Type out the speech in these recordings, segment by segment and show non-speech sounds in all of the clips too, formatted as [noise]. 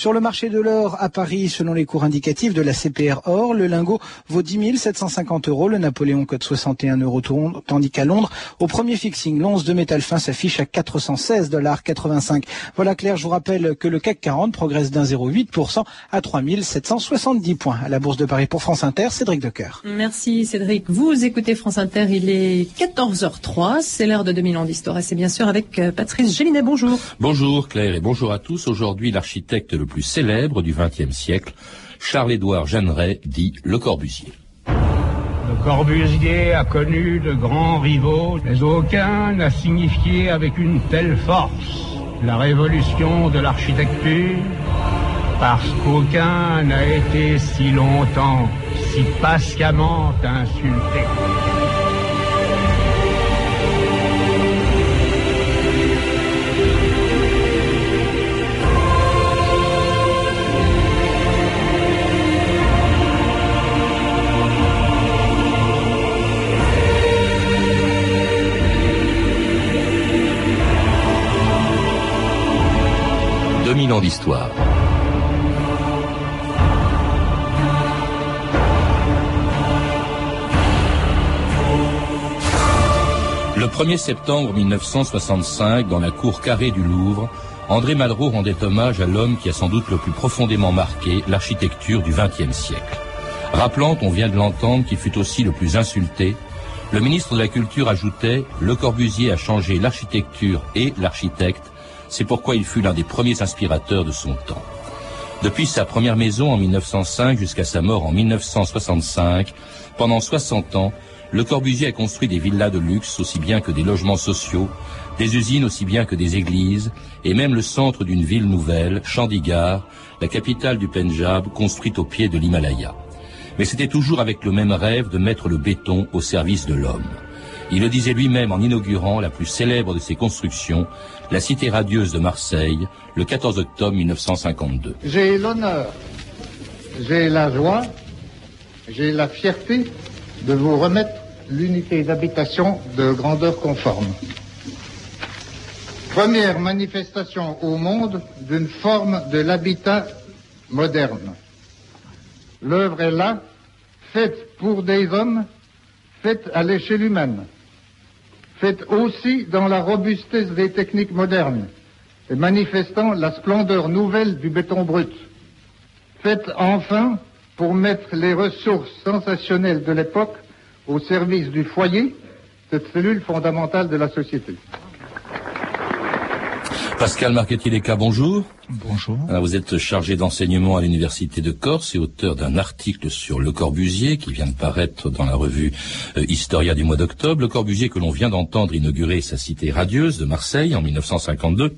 Sur le marché de l'or à Paris, selon les cours indicatifs de la CPR Or, le lingot vaut 10 750 euros, le Napoléon cote 61 euros, tandis qu'à Londres, au premier fixing, l'once de métal fin s'affiche à 416 dollars 85. Voilà Claire, je vous rappelle que le CAC 40 progresse d'un 0,8% à 3770 points. À la Bourse de Paris pour France Inter, Cédric Decoeur. Merci Cédric. Vous écoutez France Inter, il est 14h03, c'est l'heure de 2000 ans d'histoire et c'est bien sûr avec euh, Patrice Gélinet. Bonjour. Bonjour Claire et bonjour à tous. Aujourd'hui, l'architecte le plus célèbre du XXe siècle, Charles-Édouard Jeanneret, dit Le Corbusier. Le Corbusier a connu de grands rivaux, mais aucun n'a signifié avec une telle force la révolution de l'architecture, parce qu'aucun n'a été si longtemps, si patiemment insulté. 2000 ans d'histoire. Le 1er septembre 1965, dans la cour carrée du Louvre, André Malraux rendait hommage à l'homme qui a sans doute le plus profondément marqué l'architecture du XXe siècle. Rappelant, on vient de l'entendre, qu'il fut aussi le plus insulté, le ministre de la Culture ajoutait Le Corbusier a changé l'architecture et l'architecte c'est pourquoi il fut l'un des premiers inspirateurs de son temps. Depuis sa première maison en 1905 jusqu'à sa mort en 1965, pendant 60 ans, Le Corbusier a construit des villas de luxe aussi bien que des logements sociaux, des usines aussi bien que des églises, et même le centre d'une ville nouvelle, Chandigarh, la capitale du Pendjab, construite au pied de l'Himalaya. Mais c'était toujours avec le même rêve de mettre le béton au service de l'homme. Il le disait lui-même en inaugurant la plus célèbre de ses constructions, la Cité radieuse de Marseille, le 14 octobre 1952. J'ai l'honneur, j'ai la joie, j'ai la fierté de vous remettre l'unité d'habitation de grandeur conforme. Première manifestation au monde d'une forme de l'habitat moderne. L'œuvre est là, faite pour des hommes, faite à l'échelle humaine faite aussi dans la robustesse des techniques modernes et manifestant la splendeur nouvelle du béton brut. Faite enfin pour mettre les ressources sensationnelles de l'époque au service du foyer, cette cellule fondamentale de la société. Pascal Marchetti-Leca, bonjour. Bonjour. vous êtes chargé d'enseignement à l'Université de Corse et auteur d'un article sur Le Corbusier qui vient de paraître dans la revue euh, Historia du mois d'octobre. Le Corbusier que l'on vient d'entendre inaugurer sa cité radieuse de Marseille en 1952.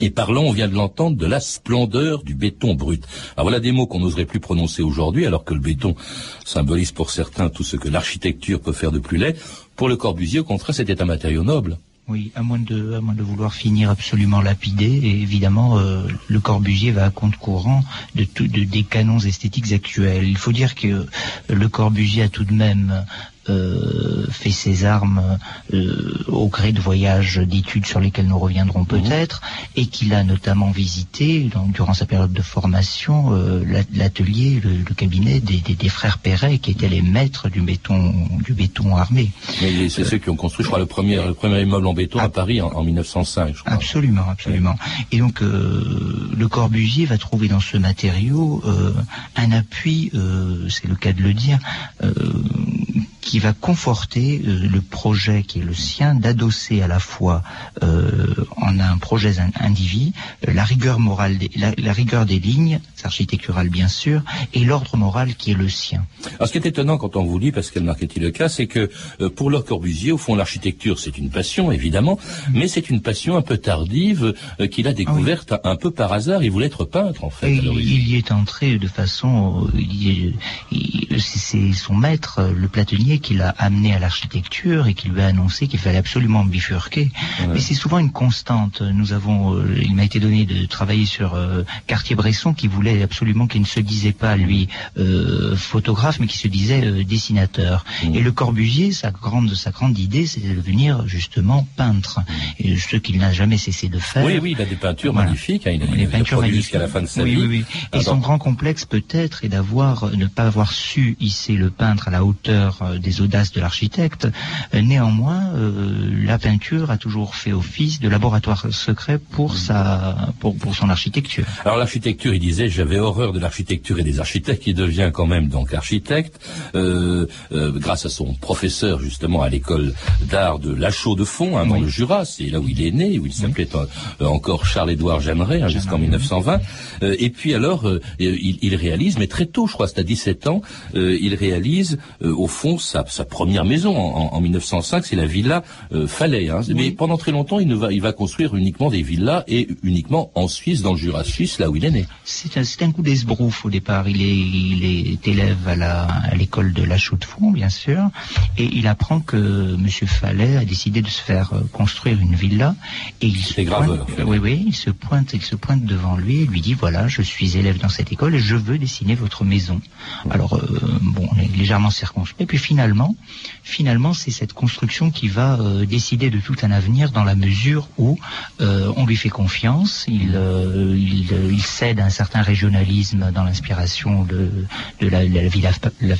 Et parlant, on vient de l'entendre, de la splendeur du béton brut. Alors voilà des mots qu'on n'oserait plus prononcer aujourd'hui, alors que le béton symbolise pour certains tout ce que l'architecture peut faire de plus laid. Pour le Corbusier, au contraire, c'était un matériau noble. Oui, à moins de, à moins de vouloir finir absolument lapidé, et évidemment, euh, le Corbusier va à compte courant de, tout, de des canons esthétiques actuels. Il faut dire que le Corbusier a tout de même euh, fait ses armes euh, au gré de voyages d'études sur lesquels nous reviendrons mhm. peut-être, et qu'il a notamment visité, durant sa période de formation, euh, l'atelier, le, cabinet des, des, frères Perret, qui étaient les maîtres du béton, du béton armé. Mais c'est ceux qui ont construit, je crois, le premier, le premier immeuble en béton à, Paris en, 1905, je crois. Absolument, absolument. Et donc, le Corbusier va trouver dans ce matériau un appui, c'est le cas de le dire, qui va conforter euh, le projet qui est le sien d'adosser à la fois euh, en un projet individu euh, la rigueur morale, la, rigueur des lignes architecturales bien sûr, et l'ordre moral qui est le sien. Alors ce qui est étonnant quand on vous lit, parce qu'elle marquait le cas, c'est que pour leur Corbusier, au fond, l'architecture c'est une passion évidemment, mm. mais c'est une passion un peu tardive qu'il a ah découverte un peu par hasard. Il voulait être peintre en fait. il, y est entré de façon, c'est son maître, le platonnier qui l'a amené à l'architecture et qui lui a annoncé qu'il fallait absolument bifurquer. Mais c'est souvent une constante. Nous avons, euh, il m'a été donné de travailler sur euh, Cartier-Bresson qui voulait disait absolument qu'il ne se disait pas lui euh, photographe, mais qu'il se disait euh, dessinateur. Mmh. Et le Corbusier, sa grande sa grande idée, c'était de devenir justement peintre, et ce qu'il n'a jamais cessé de faire. Oui, oui, il a des peintures Voilà. magnifiques. hein, il a, a peintures magnifiques. jusqu'à la fin de sa oui, vie. Oui, oui. Et son grand complexe peut-être est d'avoir ne pas avoir su hisser le peintre à la hauteur euh, des audaces de l'architecte. Néanmoins, euh, la peinture a toujours fait office de laboratoire secret pour sa pour, pour son architecture. Alors l'architecture, il disait, j'avais horreur de l'architecture et des architectes. Il devient quand même donc architecte euh, euh, grâce à son professeur justement à l'école d'art de La Chaux-de-Fonds, hein, dans Oui. le Jura. C'est là où il est né, où il s'appelait euh, encore Charles-Édouard Jeanneret hein, jusqu'en 1920. Euh, et puis alors, euh, il, il réalise, mais très tôt, je crois, c'est à 17 ans, euh, il réalise euh, au fond sa, sa première maison en, en- en 1905, c'est la villa euh, Fallet. hein. Mais pendant très longtemps, il, ne va, il va construire uniquement des villas et uniquement en Suisse, dans le Jura suisse, là où il est né. C'est c'est un coup d'esbrouf au départ. Il est, il est élève à la à l'école de la Chaux-de-Fonds, bien sûr, et il apprend que Monsieur Fallet a décidé de se faire euh, construire une villa. Et il se graveur, pointe- oui, oui, il se pointe, il se pointe devant lui et lui dit voilà, je suis élève dans cette école et je veux dessiner votre maison. Alors euh, bon, légèrement circonspect. Puis finalement, finalement, c'est cette construction qui va euh, décider de tout un avenir dans la mesure où euh, on lui fait confiance, il, il, il cède à un certain dans l'inspiration de, la, la Villa, la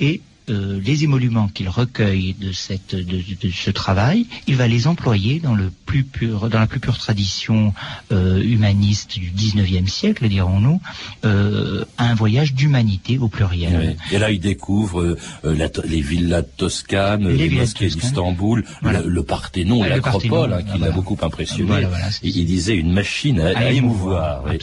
et euh, les émoluments qu'il recueille de, cette, de, de ce travail, il va les employer dans, le plus pur, dans la plus pure tradition euh, humaniste du 19e siècle, dirons-nous, euh, à un voyage d'humanité au pluriel. Et là, il découvre euh, la les villas toscanes, Les les, mosquées d'Istanbul, Voilà. le, le Parthénon, Ah, le l'acropole, hein, qui ah, l'a voilà. beaucoup impressionné. Voilà, il, il disait une machine à, À à émouvoir, oui.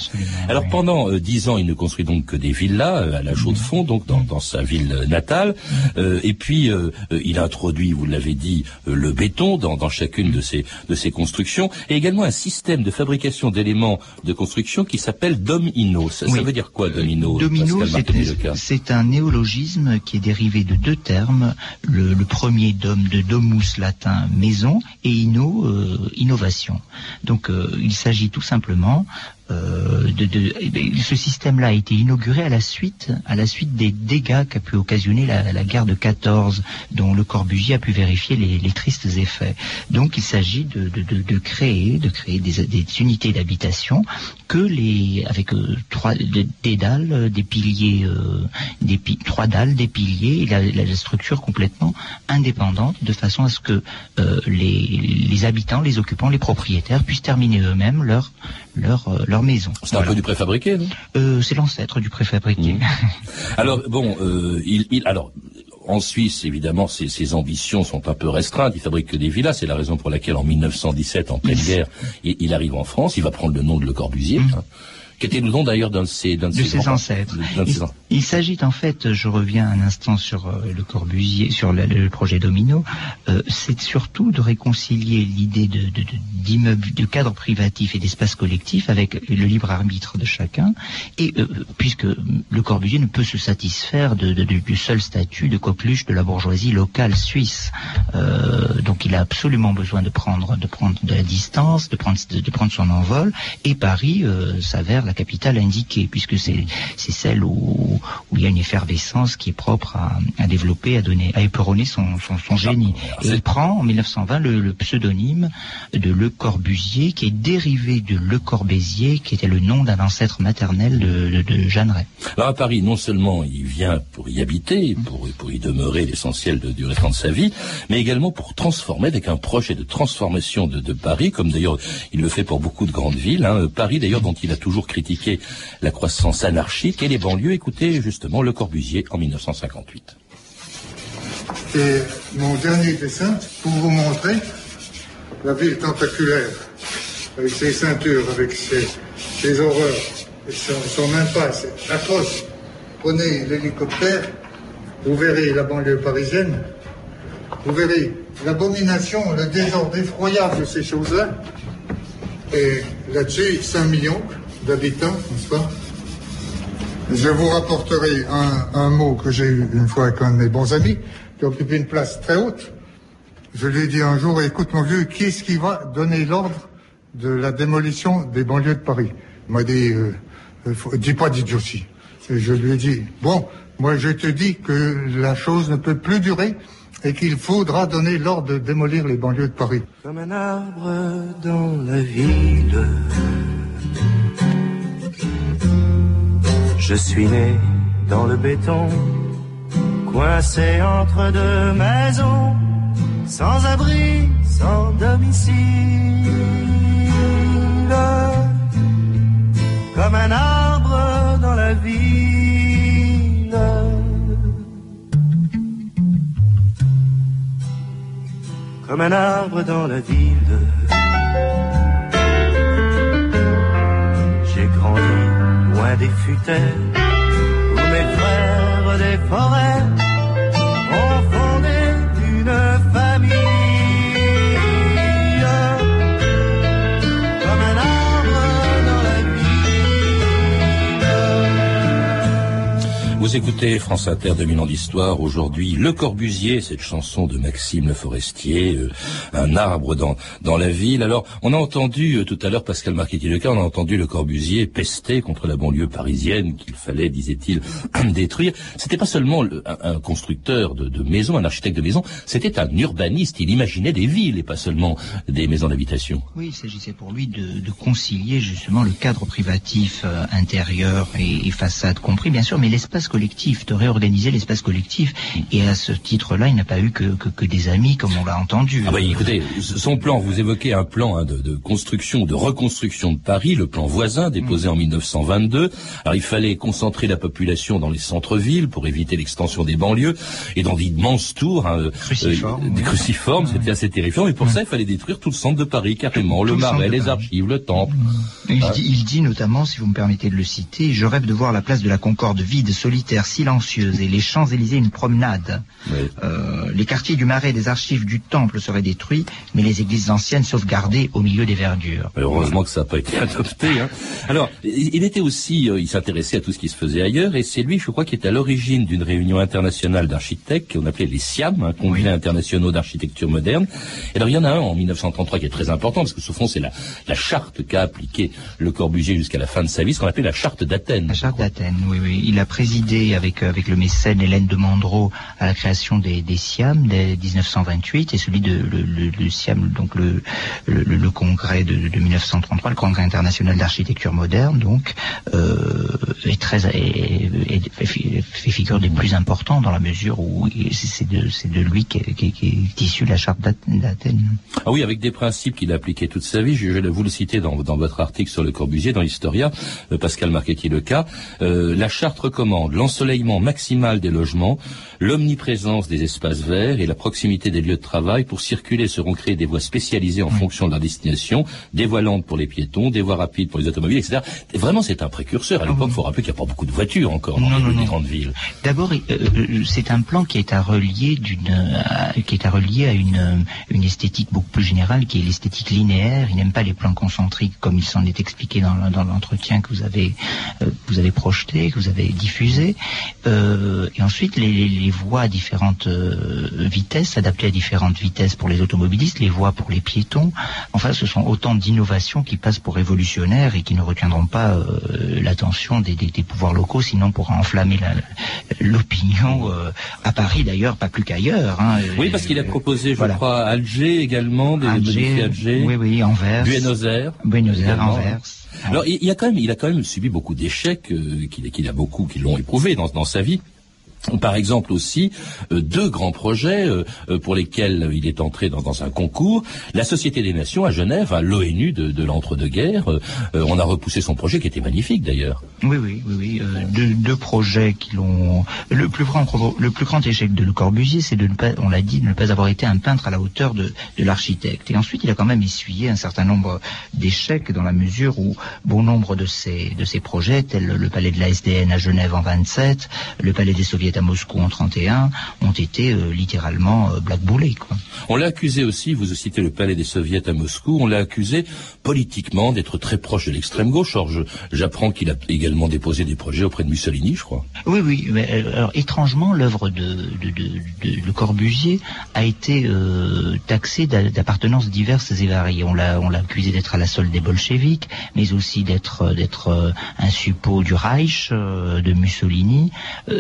Alors oui. pendant euh, dix ans, il ne construit donc que des villas à la Chaux-de-Fonds, donc dans, dans sa ville natale. Euh, et puis euh, il introduit, vous l'avez dit, euh, le béton dans, dans chacune de ses de constructions, et également un système de fabrication d'éléments de construction qui s'appelle domino. Ça, ça veut dire quoi domino Domino, c'est- un néologisme qui est dérivé de deux termes. Le, le premier dom de domus latin maison et inno euh, innovation. Donc il s'agit tout simplement euh, eh ce système-là a été inauguré à la suite à la suite des dégâts qu'a pu occasionner la, guerre de 14, dont le Corbusier a pu vérifier les, tristes effets. Donc il s'agit de, créer de créer des, unités d'habitation que avec euh, trois de- des dalles, euh, des piliers, trois dalles, des piliers, et la, structure complètement indépendante, de façon à ce que les, habitants, les occupants, les propriétaires puissent terminer eux-mêmes leur leur leur maison. C'est un peu du préfabriqué, non? Euh, c'est l'ancêtre du préfabriqué. Mmh. [laughs] Alors bon, euh, il, il- alors en Suisse, évidemment, ses, ses ambitions sont un peu restreintes. Il fabrique que des villas. C'est la raison pour laquelle, en 1917, en pleine guerre, il, il arrive en France. Il va prendre le nom de Le Corbusier, hein, qui était le nom d'ailleurs d'un de ses, de ancêtres. d'un de ses Il, s'agit en fait, je reviens un instant sur euh, le Corbusier, sur le, le projet Domino, euh, c'est surtout de réconcilier l'idée de, d'immeuble, de cadre privatif et d'espace collectif avec le libre arbitre de chacun, et euh, puisque le Corbusier ne peut se satisfaire de, du seul statut de coqueluche de la bourgeoisie locale suisse, donc il a absolument besoin de prendre, de prendre de la distance, de prendre, de, prendre son envol, et Paris euh, la capitale indiquée, puisque c'est c'est celle où, où il y a une effervescence qui est propre à, à développer, à donner, à éperonner son, son, son génie. Et il prend en 1920 le, le pseudonyme de Le Corbusier, qui est dérivé de Le Corbésier, qui était le nom d'un ancêtre maternel de, de, de Jeanneret. Alors à Paris, non seulement il vient pour y habiter, pour, pour y demeurer l'essentiel de- du restant de sa vie, mais également pour transformer avec un projet de transformation de, de Paris, comme d'ailleurs il le fait pour beaucoup de grandes villes. hein. Paris d'ailleurs dont il a toujours critiqué la croissance anarchique et les banlieues. Écoutez justement Le Corbusier en 1958. Et mon dernier dessin, pour vous montrer la ville tentaculaire, avec ses ceintures, avec ses, horreurs, son, son impasse atroce. Prenez l'hélicoptère, vous verrez la banlieue parisienne, vous verrez l'abomination, le désordre effroyable de ces choses-là. Et là-dessus, 5 millions d'habitants, n'est-ce pas Je vous rapporterai un, un mot que j'ai eu une fois avec un de mes bons amis, qui occupait une place très haute. Je lui ai dit un jour, écoute mon vieux, qui est-ce qui va donner l'ordre de la démolition des banlieues de Paris? Il m'a dit, euh, dis pas d'idiotie. Et je lui ai dit, bon, moi je te dis que la chose ne peut plus durer et qu'il faudra donner l'ordre de démolir les banlieues de Paris. Comme un arbre dans la ville, je suis né dans le béton, coincé entre deux maisons, sans abri, sans domicile. Comme un arbre dans la ville. Comme un arbre dans la ville. Des futaies où mes frères des forêts Écoutez France Inter 2000 ans d'histoire. Aujourd'hui, Le Corbusier, cette chanson de Maxime Le Forestier, euh, un arbre dans dans la ville. Alors, on a entendu euh, tout à l'heure Pascal Marchetti-Leca, on a entendu Le Corbusier pester contre la banlieue parisienne qu'il fallait, disait-il, [clears throat] détruire. C'était pas seulement le- un, un constructeur de, de maisons, un architecte de maisons, c'était un urbaniste. Il imaginait des villes et pas seulement des maisons d'habitation. Oui, il s'agissait pour lui de, de concilier justement le cadre privatif euh, intérieur et, et façade compris, bien sûr, mais l'espace collectif, de réorganiser l'espace collectif. Et à ce titre-là, il n'a pas eu que, que, que des amis, comme on l'a entendu. Ah bah écoutez, son plan, vous évoquez un plan hein, de, de construction, de reconstruction de Paris, le plan voisin déposé en 1922. Alors il fallait concentrer la population dans les centres-villes pour éviter l'extension des banlieues et dans d'immenses tours, hein, euh, Cruciformes, euh, des cruciformes, c'était assez terrifiant. Mais pour ça, il fallait détruire tout le centre de Paris carrément, le Tout le centre marais, les Paris. archives, le temple. Il, dit, il dit notamment, si vous me permettez de le citer, je rêve de voir la place de la Concorde vide, solitaire, silencieuse, et les Champs-Élysées une promenade. Euh, les quartiers du Marais des archives du Temple seraient détruits, mais les églises anciennes sauvegardées au milieu des verdures. Heureusement que ça n'a pas été adopté. Hein. Alors, il il était aussi, euh, il s'intéressait à tout ce qui se faisait ailleurs, et c'est lui, je crois, qui est à l'origine d'une réunion internationale d'architectes qu'on appelait les SIAM, hein, Congrès Oui. internationaux d'architecture moderne. Et alors, il y en a un en 1933 qui est très important, parce que ce fond, c'est la, la charte qu'a appliquée Le Corbusier jusqu'à la fin de sa vie, ce qu'on appelait la charte d'Athènes. La charte d'Athènes, oui, oui. Il a présidé avec, euh, avec le mécène Hélène de Mandreau à la création des, des SIAM dès 1928 et celui de le, le, SIAM, donc le, le, congrès de, de 1933, le congrès international d'architecture moderne, donc, euh, est très, est- fait, figure des plus importants dans la mesure où c'est de, c'est de lui qu'est qu'est- qu'est issue la charte d'Ath- d'Athènes. Ah oui, avec des principes qu'il a appliqués toute sa vie. Je, je vous le citer dans, dans votre article sur le Corbusier, dans l'Historia, euh, Pascal Marchetti le cas. La charte recommande l'ensoleillement maximal des logements, l'omniprésence des espaces verts et la proximité des lieux de travail. Pour circuler seront créées des voies spécialisées en fonction de leur destination, des voies lentes pour les piétons, des voies rapides pour les automobiles, etc. Et vraiment, c'est un précurseur. À l'époque, il faut rappeler qu'il n'y a pas beaucoup de voitures encore dans Non, les, non, les non. grandes villes. D'abord, euh, euh, c'est un plan qui est à relier d'une, à- qui est à relier à une, euh, une esthétique beaucoup plus générale, qui est l'esthétique linéaire. Il n'aime pas les plans concentriques, comme il s'en est expliqué dans, dans l'entretien que vous avez, euh, que vous avez projeté, que vous avez diffusé. Euh, et ensuite, les, les, les voies à différentes euh, vitesses, adaptées à différentes vitesses pour les automobilistes, les voies pour les piétons. Enfin, ce sont autant d'innovations qui passent pour révolutionnaires et qui ne retiendront pas euh, l'attention des, des, des pouvoirs locaux, sinon pour enflammer la- l'opinion à Paris d'ailleurs, pas plus qu'ailleurs. hein. Oui, parce qu'il a proposé, je voilà. crois, Alger également, des modifier Alger, oui, oui, Anvers, Buenos Aires. Buenos Aires. Anvers. Alors, il a quand même, il a quand même subi beaucoup d'échecs, qu'il qu'il a beaucoup, qui l'ont éprouvé dans, sa vie. Par exemple aussi euh, deux grands projets euh, euh, pour lesquels il est entré dans, un concours. La Société des Nations à Genève, à l'ONU de, de l'entre-deux-guerres. on a repoussé son projet qui était magnifique d'ailleurs. Oui, oui, oui, oui. deux, projets qui l'ont. Le plus grand, échec de Le Corbusier, c'est de ne pas, on l'a dit, de ne pas avoir été un peintre à la hauteur de, l'architecte. Et ensuite, il a quand même essuyé un certain nombre d'échecs dans la mesure où bon nombre de ces de ces projets, tels le palais de la SDN à Genève en 27, le palais des Soviets à Moscou en 31 ont été littéralement blackboulés. Quoi. On l'a accusé aussi, vous citez le palais des soviets à Moscou, on l'a accusé politiquement d'être très proche de l'extrême gauche. Or, j'apprends qu'il a également déposé des projets auprès de Mussolini, je crois. Oui, oui. Mais, alors, étrangement, l'œuvre de, de, de, de, Corbusier a été euh, taxée d'appartenances diverses et variées. On l'a, on l'a accusé d'être à la solde des bolcheviks, mais aussi d'être, d'être euh, un suppôt du Reich, euh, de Mussolini.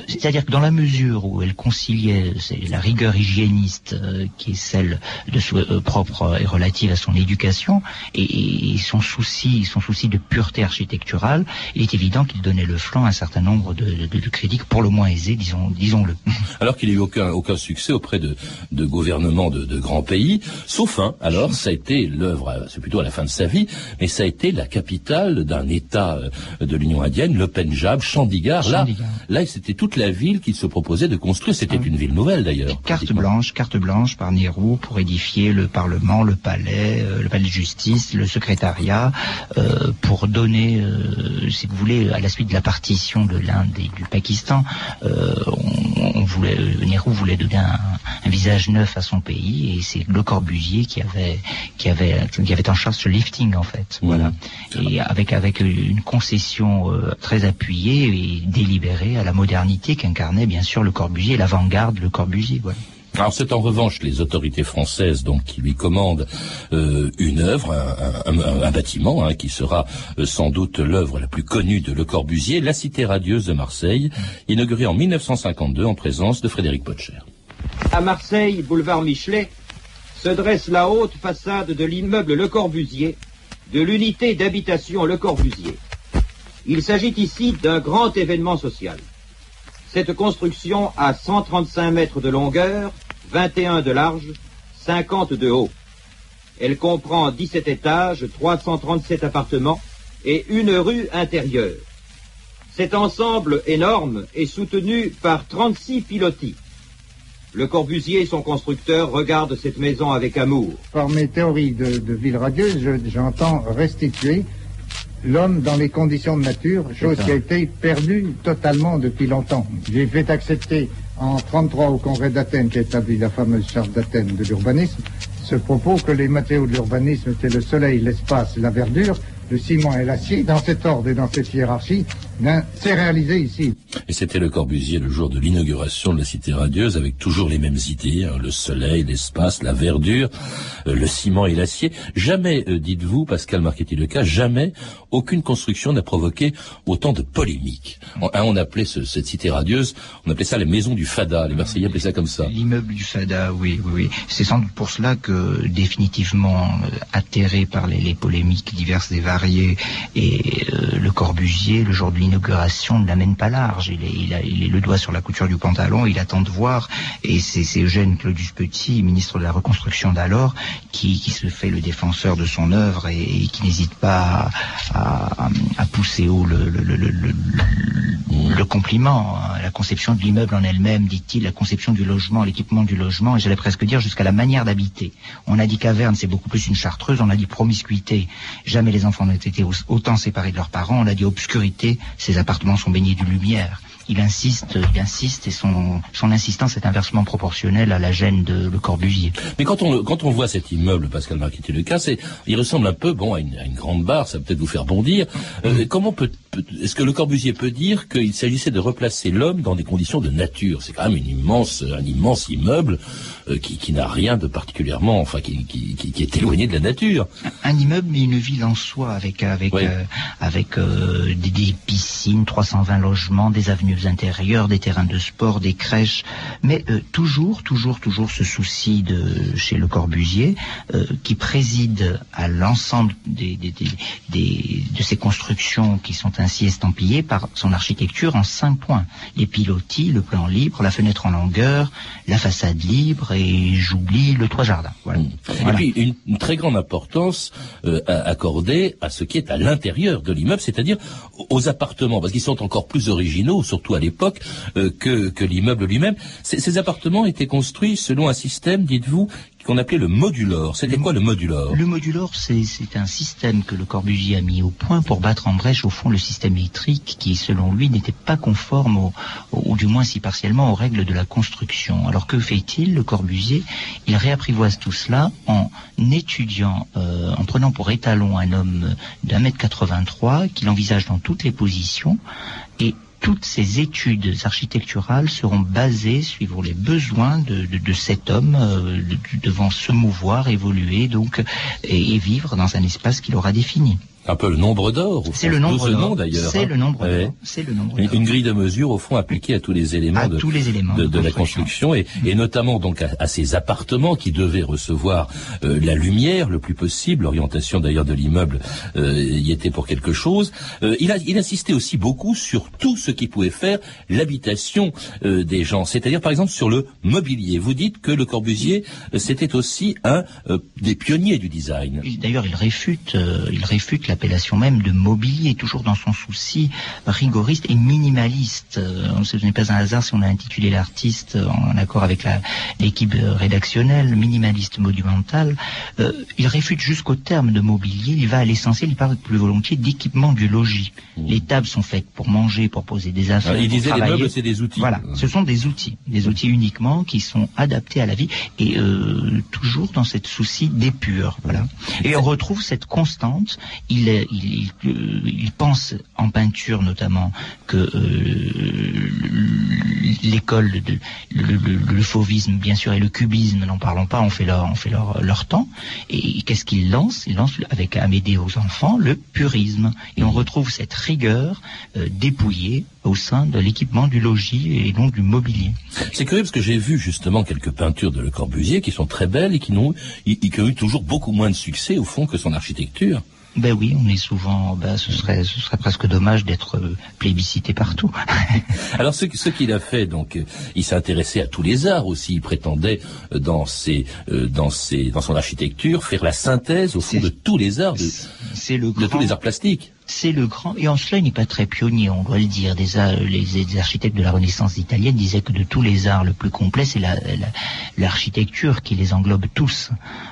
C'est-à-dire que dans la mesure où elle conciliait la rigueur hygiéniste qui est celle de propre et relative à son éducation et, son souci, son souci de pureté architecturale, il est évident qu'il donnait le flanc à un certain nombre de, de, de critiques pour le moins aisés, disons, disons-le. [laughs] Alors qu'il n'y a eu aucun, aucun succès auprès de, de gouvernements de, de grands pays, sauf un. Alors, ça a été l'œuvre, c'est plutôt à la fin de sa vie, mais ça a été la capitale d'un État euh, de l'Union indienne, le Pendjab, Chandigarh. Là, là, c'était toute la ville qu'il se proposait de construire. C'était ah une ville nouvelle d'ailleurs. Carte blanche, carte blanche par Nehru pour édifier le Parlement, le palais, euh, le palais de justice, le secrétariat, euh, pour donner, euh, si vous voulez, à la suite de la partition de l'Inde et du Pakistan, euh, on, on, voulait, Nehru voulait donner un, un, visage neuf à son pays, et c'est Le Corbusier qui avait, qui avait, qui avait en charge ce lifting en fait. Mmh. Voilà. Et avec avec une concession très appuyée et délibérée à la modernité qu'incarnait bien sûr Le Corbusier, l'avant-garde Le Corbusier. Voilà. Alors c'est en revanche les autorités françaises donc qui lui commandent euh, une œuvre, un, bâtiment hein, qui sera euh, sans doute l'œuvre la plus connue de Le Corbusier, la Cité radieuse de Marseille, inaugurée en 1952 en présence de Frédéric Potcher. À Marseille, boulevard Michelet, se dresse la haute façade de l'immeuble Le Corbusier, de l'unité d'habitation Le Corbusier. Il s'agit ici d'un grand événement social. Cette construction a 135 mètres de longueur 21 de large, 50 de haut. Elle comprend 17 étages, 337 appartements et une rue intérieure. Cet ensemble énorme est soutenu par 36 pilotis. Le Corbusier et son constructeur regardent cette maison avec amour. Par mes théories de, ville radieuse, j'entends restituer l'homme dans les conditions de nature, chose qui a été perdue totalement depuis longtemps. J'ai fait accepter en 33 au Congrès d'Athènes qui a établi la fameuse charte d'Athènes de l'urbanisme, ce propos que les matériaux de l'urbanisme étaient le soleil, l'espace, la verdure, le ciment et l'acier, dans cet ordre et dans cette hiérarchie, c'est réalisé ici. Et c'était le Corbusier le jour de l'inauguration de la Cité radieuse, avec toujours les mêmes idées, hein, le soleil, l'espace, la verdure, euh, le ciment et l'acier. Jamais, euh, dites-vous, Pascal Marchetti le cas, jamais aucune construction n'a provoqué autant de polémiques. On, on appelait cette Cité radieuse, on appelait ça les maisons du Fada, les Marseillais appelaient ça comme ça. L'immeuble du Fada, oui, oui, oui. C'est sans doute pour cela que, définitivement euh, atterré par les, les polémiques diverses et variées, et euh, le Corbusier, le jour de l'inauguration, ne l'amène pas large. Il est, a, le doigt sur la couture du pantalon, il attend de voir. Et c'est Eugène Claudius Petit, ministre de la Reconstruction d'alors, qui, se fait le défenseur de son œuvre et, qui n'hésite pas à, pousser haut le, compliment. La conception de l'immeuble en elle-même, dit-il, la conception du logement, l'équipement du logement, et j'allais presque dire jusqu'à la manière d'habiter. On a dit caverne, c'est beaucoup plus une chartreuse, on a dit promiscuité. Jamais les enfants on a été autant séparés de leurs parents, on a dit obscurité, ces appartements sont baignés de lumière il insiste, il insiste, et son, son insistance est inversement proportionnelle à la gêne de Le Corbusier. Mais quand on, quand on voit cet immeuble, Pascal Marquetti le cas, c'est, il ressemble un peu, bon, à une, grande barre, ça va peut-être vous faire bondir. Euh, comment peut, est-ce que Le Corbusier peut dire qu'il s'agissait de replacer l'homme dans des conditions de nature? C'est quand même une immense, un immense immeuble euh, qui, qui n'a rien de particulièrement, enfin, qui, qui, qui, est éloigné de la nature. Un immeuble, mais une ville en soi, avec, avec, euh, avec des, des piscines, 320 logements, des avenues intérieurs, des terrains de sport, des crèches, mais euh, toujours, toujours, toujours ce souci de chez Le Corbusier euh, qui préside à l'ensemble des, des, des, de ces constructions qui sont ainsi estampillées par son architecture en cinq points les pilotis, le plan libre, la fenêtre en longueur, la façade libre et j'oublie le toit jardin. Voilà. Et puis une, très grande importance euh, accordée à ce qui est à l'intérieur de l'immeuble, c'est-à-dire aux appartements, parce qu'ils sont encore plus originaux, surtout à l'époque, euh, que, que l'immeuble lui-même. Ces, appartements étaient construits selon un système, dites-vous, qu'on appelait le modulor. C'était quoi le modulor? Le modulor, c'est un système que le Corbusier a mis au point pour battre en brèche, au fond, le système électrique qui, selon lui, n'était pas conforme, au, ou du moins si partiellement, aux règles de la construction. Alors que fait-il, le Corbusier? Il réapprivoise tout cela en étudiant, euh, en prenant pour étalon un homme d'un mètre 83 qu'il envisage dans toutes les positions et toutes ces études architecturales seront basées suivant les besoins de, cet homme euh, devant se mouvoir, évoluer donc et vivre dans un espace qu'il aura défini un peu le nombre d'or. C'est le nombre d'or d'ailleurs. C'est le nombre d'or. C'est le nombre Une, grille de mesure au fond appliquée à tous les éléments, de, tous les éléments de, la construction et, et, notamment donc à, ces appartements qui devaient recevoir euh, la lumière le plus possible. L'orientation d'ailleurs de l'immeuble euh, y était pour quelque chose. Euh, il, a, il insistait aussi beaucoup sur tout ce qui pouvait faire l'habitation des gens, c'est-à-dire par exemple sur le mobilier. Vous dites que le Corbusier c'était aussi un des pionniers du design. D'ailleurs, il réfute, il réfute la l'appellation même de mobilier, toujours dans son souci rigoriste et minimaliste. Euh, ce n'est pas un hasard si on a intitulé l'artiste en accord avec l'équipe rédactionnelle, minimaliste monumental. Euh, il réfute jusqu'au terme de mobilier, il va à l'essentiel, il parle plus volontiers d'équipement du logis. Mmh. Les tables sont faites pour manger, pour poser des affaires. il disait les meubles, c'est des outils. Voilà, ce sont des outils, des outils uniquement qui sont adaptés à la vie et euh, toujours dans cette souci d'épure. Voilà. Et on retrouve cette constante. Il il, pense en peinture notamment que euh, l'école, le, fauvisme bien sûr et le cubisme, n'en parlons pas, on fait leur, temps. Et qu'est-ce qu'il lance Il lance avec Amédée aux enfants le purisme. Et on retrouve cette rigueur euh, dépouillée au sein de l'équipement du logis et donc du mobilier. C'est curieux parce que j'ai vu justement quelques peintures de Le Corbusier qui sont très belles et qui, qui ont eu toujours beaucoup moins de succès au fond que son architecture. Ben oui, on est souvent. Ben, ce serait, ce serait presque dommage d'être euh, plébiscité partout. [laughs] Alors ce, ce qu'il a fait, donc, euh, il s'intéressait à tous les arts aussi. Il prétendait euh, dans ses, dans ses, dans son architecture faire la synthèse au fond de tous les arts, de, le de tous les arts plastiques c'est le grand, et en cela il n'est pas très pionnier, on doit le dire. Des, les, architectes de la Renaissance italienne disaient que de tous les arts, le plus complet, c'est l'architecture qui les englobe tous.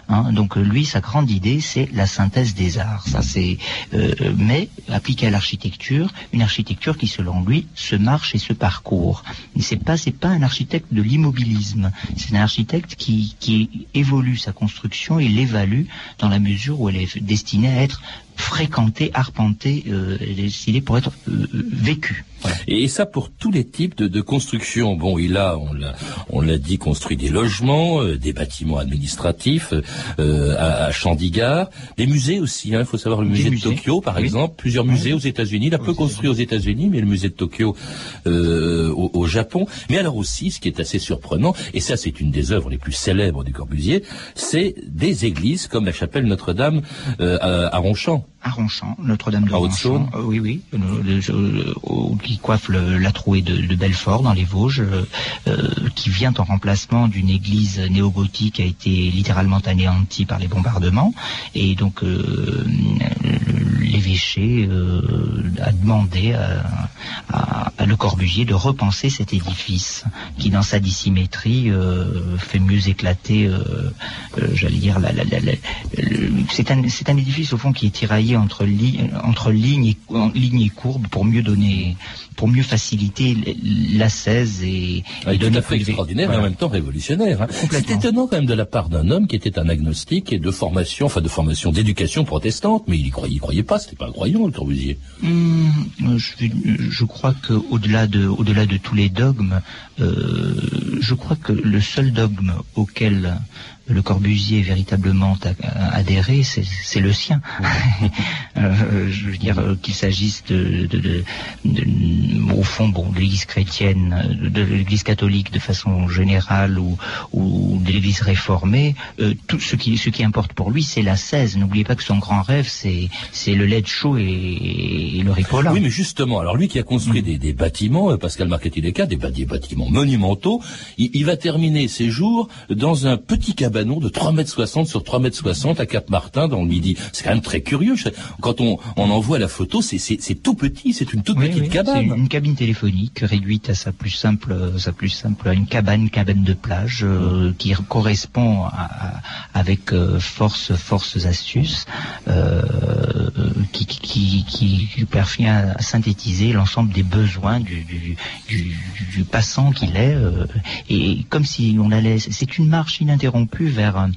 Hein. Donc lui, sa grande idée, c'est la synthèse des arts. Ça, c'est, euh, mais appliqué à l'architecture, une architecture qui, selon lui, se marche et se parcourt. C'est pas, c'est pas un architecte de l'immobilisme. C'est un architecte qui, qui évolue sa construction et l'évalue dans la mesure où elle est destinée à être fréquenté, arpenté, euh, décidé pour être euh, vécu. Et ça pour tous les types de, de construction. Bon, il a, on l'a, on l'a dit, construit des logements, euh, des bâtiments administratifs euh, à, à Chandigarh, des musées aussi. Il hein, faut savoir le musée, de Tokyo, par exemple, plusieurs musées aux États-Unis. Il a peu construit aux États-Unis, mais le musée de Tokyo euh, au, au, Japon. Mais alors aussi, ce qui est assez surprenant, et ça c'est une des œuvres les plus célèbres du Corbusier, c'est des églises comme la chapelle Notre-Dame euh, à, à Ronchamp à Ronchamp, Notre-Dame de Ronchamp. Euh, oui, oui, qui coiffe la trouée de, Belfort dans les Vosges, euh, qui vient en remplacement d'une église néo-gothique qui a été littéralement anéantie par les bombardements. Et donc euh, l'évêché a demandé à, Le Corbusier de repenser cet édifice qui, dans sa dissymétrie, fait mieux éclater, j'allais dire, la, c'est un, un édifice au fond qui est tiraillé entre, entre lignes et, ligne et courbe pour mieux donner, pour mieux faciliter l'assaise et, et tout à fait extraordinaire et en même temps révolutionnaire. Hein. C'est étonnant quand même de la part d'un homme qui était un agnostique et de formation, enfin de formation d'éducation protestante, mais il y croyait, croyait pas, c'était pas le Corbusier. Hum, je, crois que au-delà de, au-delà de tous les dogmes, euh, je crois que le seul dogme auquel le Corbusier véritablement adhéré, c'est le sien. [laughs] Euh, je veux dire euh, qu'il s'agisse de, de, au fond, bon, de l'Église chrétienne, de, l'Église catholique de façon générale ou, ou de l'Église réformée, euh, tout ce qui, ce qui importe pour lui, c'est la 16. N'oubliez pas que son grand rêve, c'est c'est le lait de chaud et, le ripolla. Oui, mais justement, alors lui qui a construit mm. des, des, bâtiments, Pascal Marchetti des, des bâtiments monumentaux, il, il va terminer ses jours dans un petit cabinet cabanon de 3 mètres 60 sur 3 mètres 60 à Cap-Martin dans le Midi. C'est quand même très curieux. Quand on, on en voit la photo, c'est tout petit, c'est une toute petite cabane. C'est une cabine téléphonique réduite à sa plus simple, sa plus simple, à une cabane, cabane de plage euh, qui correspond à, avec euh, force, forces astuces, euh, qui, qui, qui, qui parvient à synthétiser l'ensemble des besoins du, du, du, du passant qu'il est, et comme si on allait, c'est une marche ininterrompue vers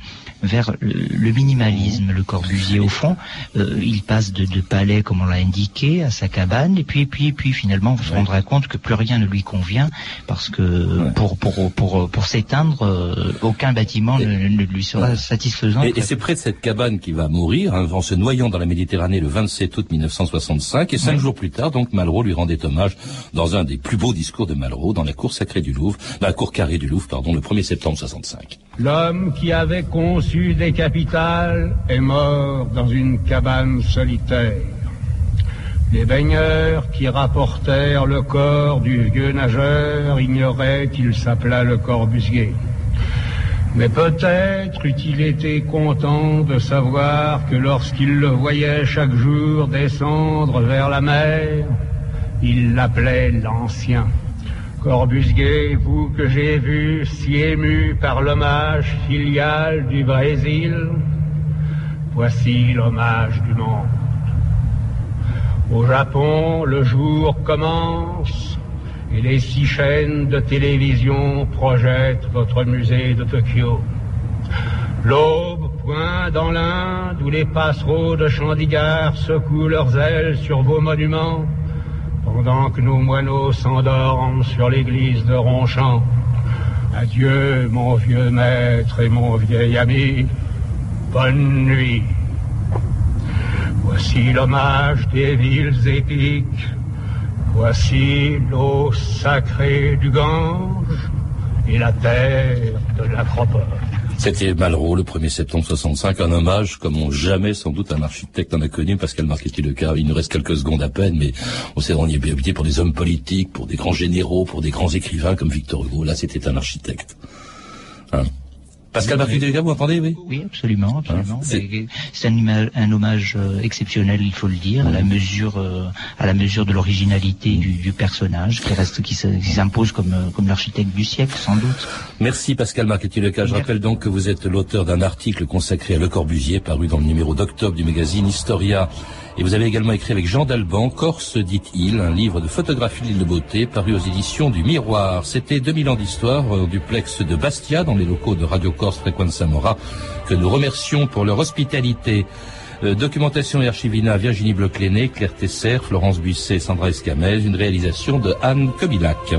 vers le minimalisme. Le Corbusier, au fond, euh, il passe de, de, palais, comme on l'a indiqué, à sa cabane, et puis, et puis, et puis, finalement, on se rendra compte que plus rien ne lui convient, parce que pour, pour, pour, pour s'éteindre, euh, aucun bâtiment ne, lui sera satisfaisant. Et, c'est près de cette cabane qu'il va mourir, hein, en se noyant dans la Méditerranée le 27 août 1965, et cinq jours plus tard, donc, Malraux lui rendait hommage dans un des plus beaux discours de Malraux, dans la cour sacrée du Louvre, la cour carrée du Louvre, pardon, le 1er septembre 65. L'homme qui avait conçu des capitales est mort dans une cabane solitaire. Les baigneurs qui rapportèrent le corps du vieux nageur ignoraient qu'il s'appelait le Corbusier. Mais peut-être eût-il été content de savoir que lorsqu'il le voyait chaque jour descendre vers la mer, il l'appelait l'ancien. Corbusier, vous que j'ai vu si ému par l'hommage filial du Brésil, voici l'hommage du monde. Au Japon, le jour commence et les six chaînes de télévision projettent votre musée de Tokyo. L'aube pointe dans l'Inde où les passereaux de Chandigarh secouent leurs ailes sur vos monuments pendant que nos moineaux s'endorment sur l'église de Ronchamp. Adieu, mon vieux maître et mon vieil ami. Bonne nuit. Voici l'hommage des villes épiques. Voici l'eau sacrée du Gange et la terre de l'acropole. C'était Malraux, le 1er septembre 65, un hommage comme jamais sans doute un architecte en a connu, Pascal Marchetti cas. Il nous reste quelques secondes à peine, mais on s'est rendu pour des hommes politiques, pour des grands généraux, pour des grands écrivains comme Victor Hugo. Là, c'était un architecte. Pascal Martin vous entendez, oui? Oui, absolument, absolument. C'est un, un, hommage euh, exceptionnel, il faut le dire, à la mesure, euh, à la mesure de l'originalité du, du, personnage, qui reste, qui s'impose comme, euh, comme l'architecte du siècle, sans doute. Merci Pascal Marchetti-Leca. Je rappelle donc que vous êtes l'auteur d'un article consacré à Le Corbusier, paru dans le numéro d'octobre du magazine Historia. Et vous avez également écrit avec Jean Dalban, Corse dit-il, un livre de photographie de l'île de beauté paru aux éditions du Miroir. C'était 2000 ans d'histoire au duplex de Bastia dans les locaux de Radio Corse Fréquence Mora que nous remercions pour leur hospitalité. Euh, documentation et archivina Virginie bloch Claire Tesser, Florence Busset, Sandra Escamez, une réalisation de Anne Kobilac.